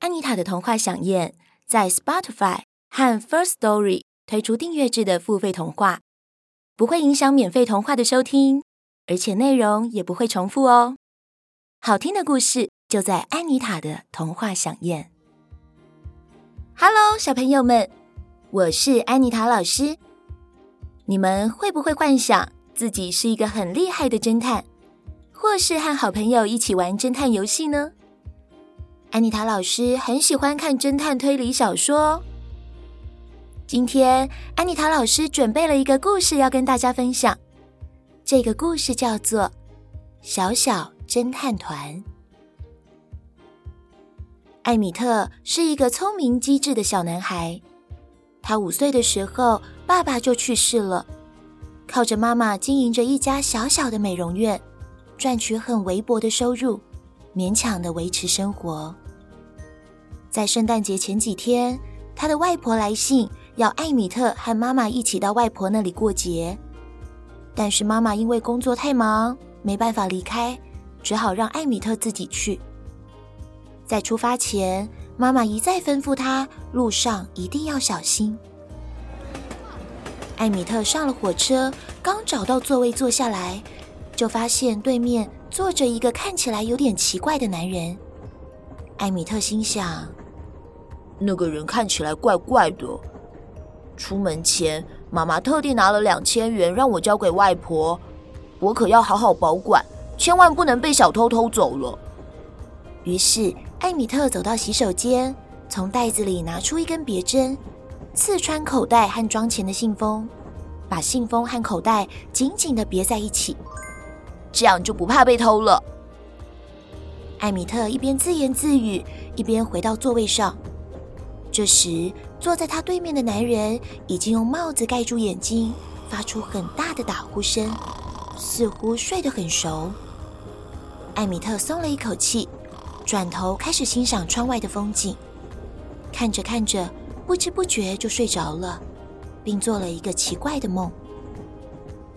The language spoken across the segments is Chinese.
安妮塔的童话饗宴在 Spotify 和 First Story 推出订阅制的付费童话，不会影响免费童话的收听，而且内容也不会重复哦。好听的故事就在安妮塔的童话饗宴。Hello，小朋友们，我是安妮塔老师。你们会不会幻想自己是一个很厉害的侦探，或是和好朋友一起玩侦探游戏呢？安妮塔老师很喜欢看侦探推理小说。今天，安妮塔老师准备了一个故事要跟大家分享。这个故事叫做《小小侦探团》。艾米特是一个聪明机智的小男孩。他五岁的时候，爸爸就去世了，靠着妈妈经营着一家小小的美容院，赚取很微薄的收入。勉强的维持生活。在圣诞节前几天，他的外婆来信，要艾米特和妈妈一起到外婆那里过节。但是妈妈因为工作太忙，没办法离开，只好让艾米特自己去。在出发前，妈妈一再吩咐他，路上一定要小心。艾米特上了火车，刚找到座位坐下来，就发现对面。坐着一个看起来有点奇怪的男人，艾米特心想：那个人看起来怪怪的。出门前，妈妈特地拿了两千元让我交给外婆，我可要好好保管，千万不能被小偷偷走了。于是，艾米特走到洗手间，从袋子里拿出一根别针，刺穿口袋和装钱的信封，把信封和口袋紧紧的别在一起。这样就不怕被偷了。艾米特一边自言自语，一边回到座位上。这时，坐在他对面的男人已经用帽子盖住眼睛，发出很大的打呼声，似乎睡得很熟。艾米特松了一口气，转头开始欣赏窗外的风景。看着看着，不知不觉就睡着了，并做了一个奇怪的梦。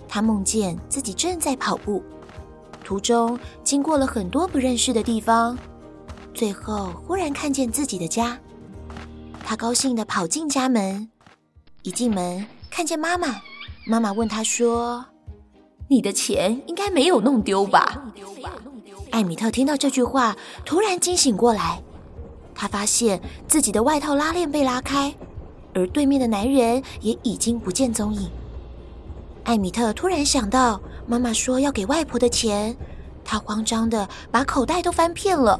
他梦见自己正在跑步。途中经过了很多不认识的地方，最后忽然看见自己的家。他高兴地跑进家门，一进门看见妈妈。妈妈问他说：“你的钱应该没有弄丢吧？”艾米特听到这句话，突然惊醒过来。他发现自己的外套拉链被拉开，而对面的男人也已经不见踪影。艾米特突然想到，妈妈说要给外婆的钱，他慌张地把口袋都翻遍了，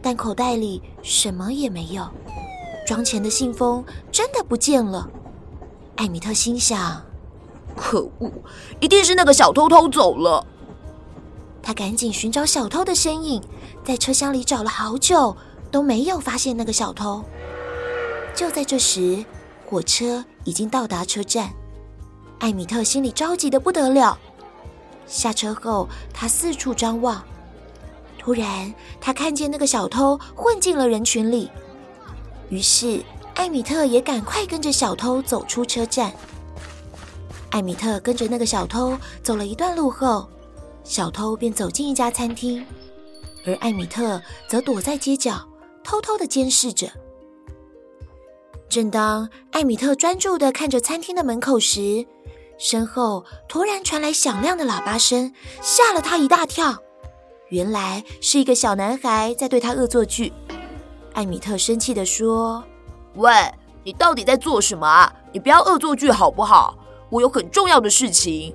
但口袋里什么也没有，装钱的信封真的不见了。艾米特心想：可恶，一定是那个小偷偷走了。他赶紧寻找小偷的身影，在车厢里找了好久，都没有发现那个小偷。就在这时，火车已经到达车站。艾米特心里着急得不得了。下车后，他四处张望，突然他看见那个小偷混进了人群里。于是，艾米特也赶快跟着小偷走出车站。艾米特跟着那个小偷走了一段路后，小偷便走进一家餐厅，而艾米特则躲在街角，偷偷地监视着。正当艾米特专注地看着餐厅的门口时，身后突然传来响亮的喇叭声，吓了他一大跳。原来是一个小男孩在对他恶作剧。艾米特生气地说：“喂，你到底在做什么啊？你不要恶作剧好不好？我有很重要的事情。”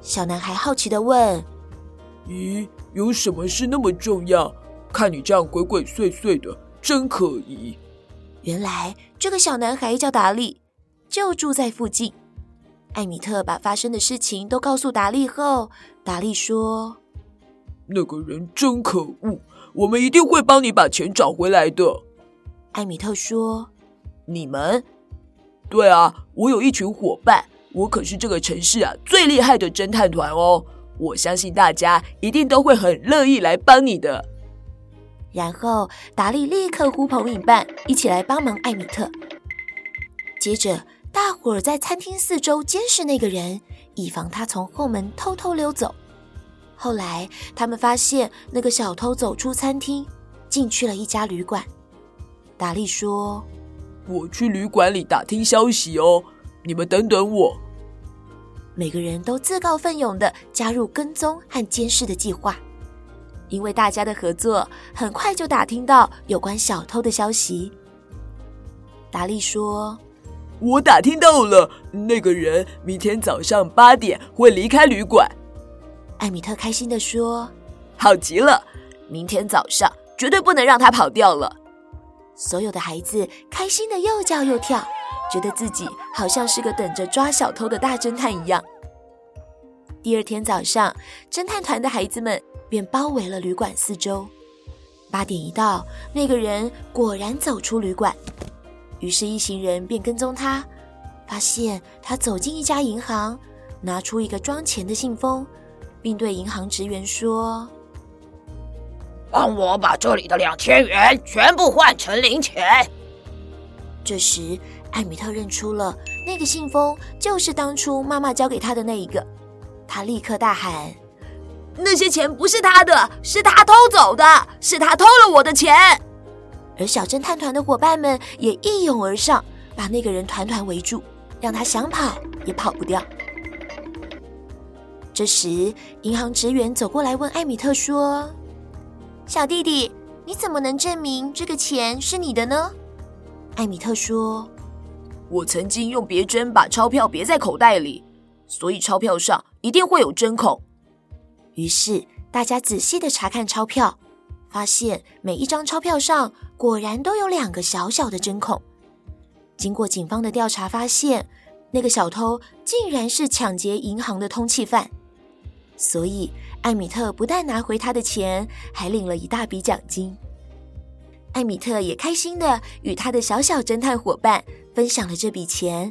小男孩好奇地问：“咦，有什么事那么重要？看你这样鬼鬼祟祟的，真可疑。”原来这个小男孩叫达利，就住在附近。艾米特把发生的事情都告诉达利后，达利说：“那个人真可恶，我们一定会帮你把钱找回来的。”艾米特说：“你们？对啊，我有一群伙伴，我可是这个城市啊最厉害的侦探团哦。我相信大家一定都会很乐意来帮你的。”然后达利立刻呼朋引伴，一起来帮忙艾米特。接着，大伙儿在餐厅四周监视那个人，以防他从后门偷偷溜走。后来，他们发现那个小偷走出餐厅，进去了一家旅馆。达利说：“我去旅馆里打听消息哦，你们等等我。”每个人都自告奋勇的加入跟踪和监视的计划。因为大家的合作，很快就打听到有关小偷的消息。达利说：“我打听到了，那个人明天早上八点会离开旅馆。”艾米特开心地说：“好极了，明天早上绝对不能让他跑掉了。”所有的孩子开心的又叫又跳，觉得自己好像是个等着抓小偷的大侦探一样。第二天早上，侦探团的孩子们。便包围了旅馆四周。八点一到，那个人果然走出旅馆。于是，一行人便跟踪他，发现他走进一家银行，拿出一个装钱的信封，并对银行职员说：“帮我把这里的两千元全部换成零钱。”这时，艾米特认出了那个信封就是当初妈妈交给他的那一个，他立刻大喊。那些钱不是他的，是他偷走的，是他偷了我的钱。而小侦探团的伙伴们也一拥而上，把那个人团团围住，让他想跑也跑不掉。这时，银行职员走过来问艾米特说：“小弟弟，你怎么能证明这个钱是你的呢？”艾米特说：“我曾经用别针把钞票别在口袋里，所以钞票上一定会有针孔。”于是大家仔细地查看钞票，发现每一张钞票上果然都有两个小小的针孔。经过警方的调查，发现那个小偷竟然是抢劫银行的通缉犯。所以艾米特不但拿回他的钱，还领了一大笔奖金。艾米特也开心的与他的小小侦探伙伴分享了这笔钱，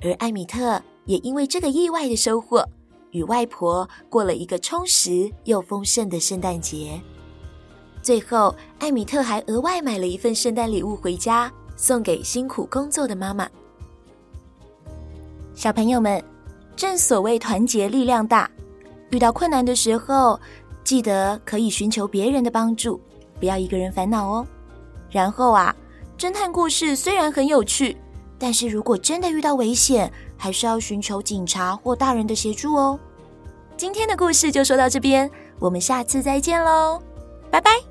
而艾米特也因为这个意外的收获。与外婆过了一个充实又丰盛的圣诞节。最后，艾米特还额外买了一份圣诞礼物回家，送给辛苦工作的妈妈。小朋友们，正所谓团结力量大，遇到困难的时候，记得可以寻求别人的帮助，不要一个人烦恼哦。然后啊，侦探故事虽然很有趣，但是如果真的遇到危险，还是要寻求警察或大人的协助哦。今天的故事就说到这边，我们下次再见喽，拜拜。